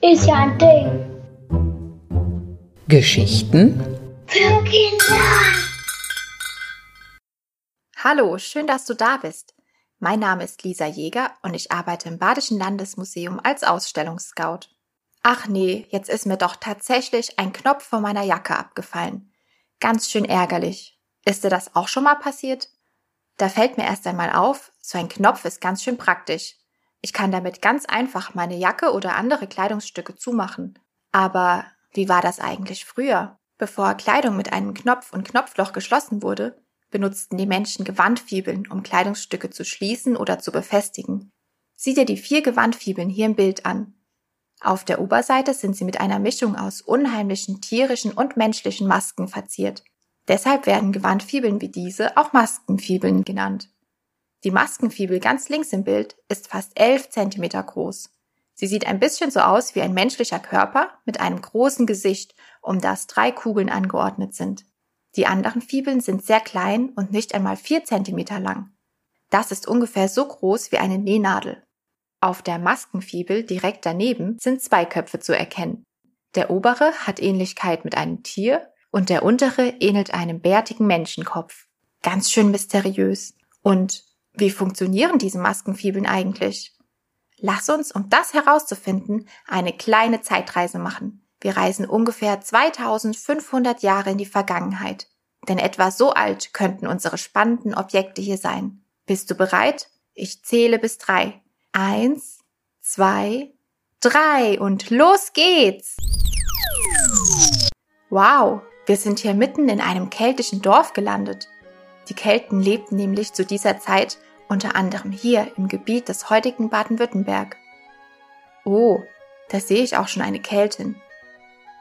Ist ja ein Ding. Geschichten Für Kinder. Hallo, schön, dass du da bist. Mein Name ist Lisa Jäger und ich arbeite im Badischen Landesmuseum als Ausstellungsscout. Ach nee, jetzt ist mir doch tatsächlich ein Knopf von meiner Jacke abgefallen. Ganz schön ärgerlich. Ist dir das auch schon mal passiert? Da fällt mir erst einmal auf, so ein Knopf ist ganz schön praktisch. Ich kann damit ganz einfach meine Jacke oder andere Kleidungsstücke zumachen. Aber wie war das eigentlich früher? Bevor Kleidung mit einem Knopf und Knopfloch geschlossen wurde, benutzten die Menschen Gewandfibeln, um Kleidungsstücke zu schließen oder zu befestigen. Sieh dir die vier Gewandfibeln hier im Bild an. Auf der Oberseite sind sie mit einer Mischung aus unheimlichen tierischen und menschlichen Masken verziert. Deshalb werden Gewandfibeln wie diese auch Maskenfibeln genannt. Die Maskenfibel ganz links im Bild ist fast 11 Zentimeter groß. Sie sieht ein bisschen so aus wie ein menschlicher Körper mit einem großen Gesicht, um das drei Kugeln angeordnet sind. Die anderen Fibeln sind sehr klein und nicht einmal vier Zentimeter lang. Das ist ungefähr so groß wie eine Nähnadel. Auf der Maskenfibel direkt daneben sind zwei Köpfe zu erkennen. Der obere hat Ähnlichkeit mit einem Tier und der untere ähnelt einem bärtigen Menschenkopf. Ganz schön mysteriös. Und wie funktionieren diese Maskenfibeln eigentlich? Lass uns, um das herauszufinden, eine kleine Zeitreise machen. Wir reisen ungefähr 2500 Jahre in die Vergangenheit. Denn etwa so alt könnten unsere spannenden Objekte hier sein. Bist du bereit? Ich zähle bis drei. Eins, zwei, drei und los geht's! Wow, wir sind hier mitten in einem keltischen Dorf gelandet. Die Kelten lebten nämlich zu dieser Zeit unter anderem hier im Gebiet des heutigen Baden-Württemberg. Oh, da sehe ich auch schon eine Keltin.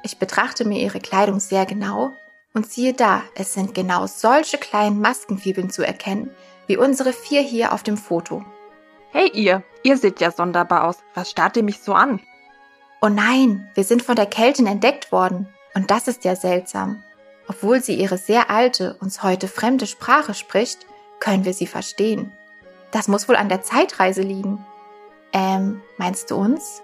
Ich betrachte mir ihre Kleidung sehr genau und siehe da, es sind genau solche kleinen Maskenfibeln zu erkennen, wie unsere vier hier auf dem Foto. Hey ihr, ihr seht ja sonderbar aus. Was starrt ihr mich so an? Oh nein, wir sind von der Keltin entdeckt worden. Und das ist ja seltsam. Obwohl sie ihre sehr alte, uns heute fremde Sprache spricht, können wir sie verstehen. Das muss wohl an der Zeitreise liegen. Ähm, meinst du uns?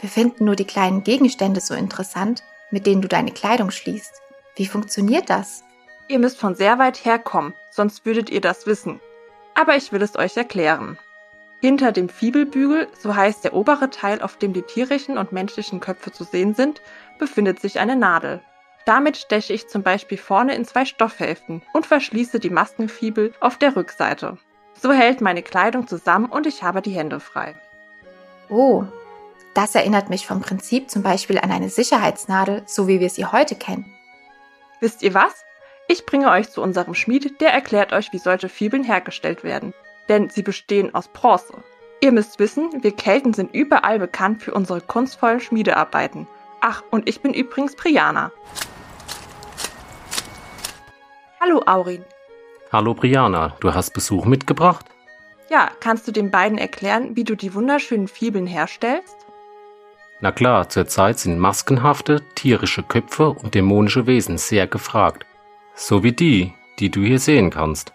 Wir finden nur die kleinen Gegenstände so interessant, mit denen du deine Kleidung schließt. Wie funktioniert das? Ihr müsst von sehr weit herkommen, sonst würdet ihr das wissen. Aber ich will es euch erklären. Hinter dem Fibelbügel, so heißt der obere Teil, auf dem die tierischen und menschlichen Köpfe zu sehen sind, befindet sich eine Nadel. Damit steche ich zum Beispiel vorne in zwei Stoffhälften und verschließe die Maskenfibel auf der Rückseite. So hält meine Kleidung zusammen und ich habe die Hände frei. Oh, das erinnert mich vom Prinzip zum Beispiel an eine Sicherheitsnadel, so wie wir sie heute kennen. Wisst ihr was? Ich bringe euch zu unserem Schmied, der erklärt euch, wie solche Fibeln hergestellt werden. Denn sie bestehen aus Bronze. Ihr müsst wissen, wir Kelten sind überall bekannt für unsere kunstvollen Schmiedearbeiten. Ach, und ich bin übrigens Priana. Hallo Aurin. Hallo Briana, du hast Besuch mitgebracht? Ja, kannst du den beiden erklären, wie du die wunderschönen Fibeln herstellst? Na klar, zurzeit sind maskenhafte, tierische Köpfe und dämonische Wesen sehr gefragt. So wie die, die du hier sehen kannst.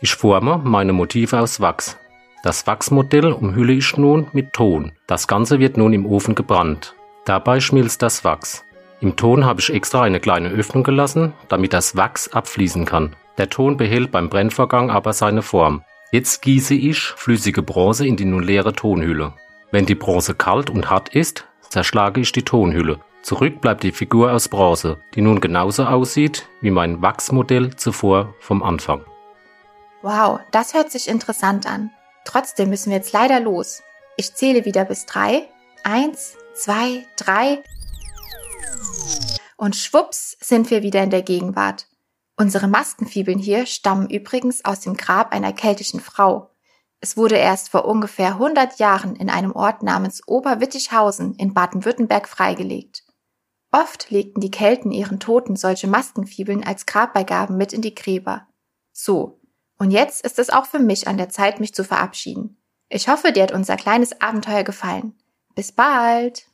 Ich forme meine Motive aus Wachs. Das Wachsmodell umhülle ich nun mit Ton. Das Ganze wird nun im Ofen gebrannt. Dabei schmilzt das Wachs. Im Ton habe ich extra eine kleine Öffnung gelassen, damit das Wachs abfließen kann. Der Ton behält beim Brennvorgang aber seine Form. Jetzt gieße ich flüssige Bronze in die nun leere Tonhülle. Wenn die Bronze kalt und hart ist, zerschlage ich die Tonhülle. Zurück bleibt die Figur aus Bronze, die nun genauso aussieht wie mein Wachsmodell zuvor vom Anfang. Wow, das hört sich interessant an. Trotzdem müssen wir jetzt leider los. Ich zähle wieder bis drei. Eins, zwei, drei. Und schwupps sind wir wieder in der Gegenwart. Unsere Maskenfibeln hier stammen übrigens aus dem Grab einer keltischen Frau. Es wurde erst vor ungefähr 100 Jahren in einem Ort namens Oberwittichhausen in Baden-Württemberg freigelegt. Oft legten die Kelten ihren Toten solche Maskenfibeln als Grabbeigaben mit in die Gräber. So, und jetzt ist es auch für mich an der Zeit, mich zu verabschieden. Ich hoffe, dir hat unser kleines Abenteuer gefallen. Bis bald!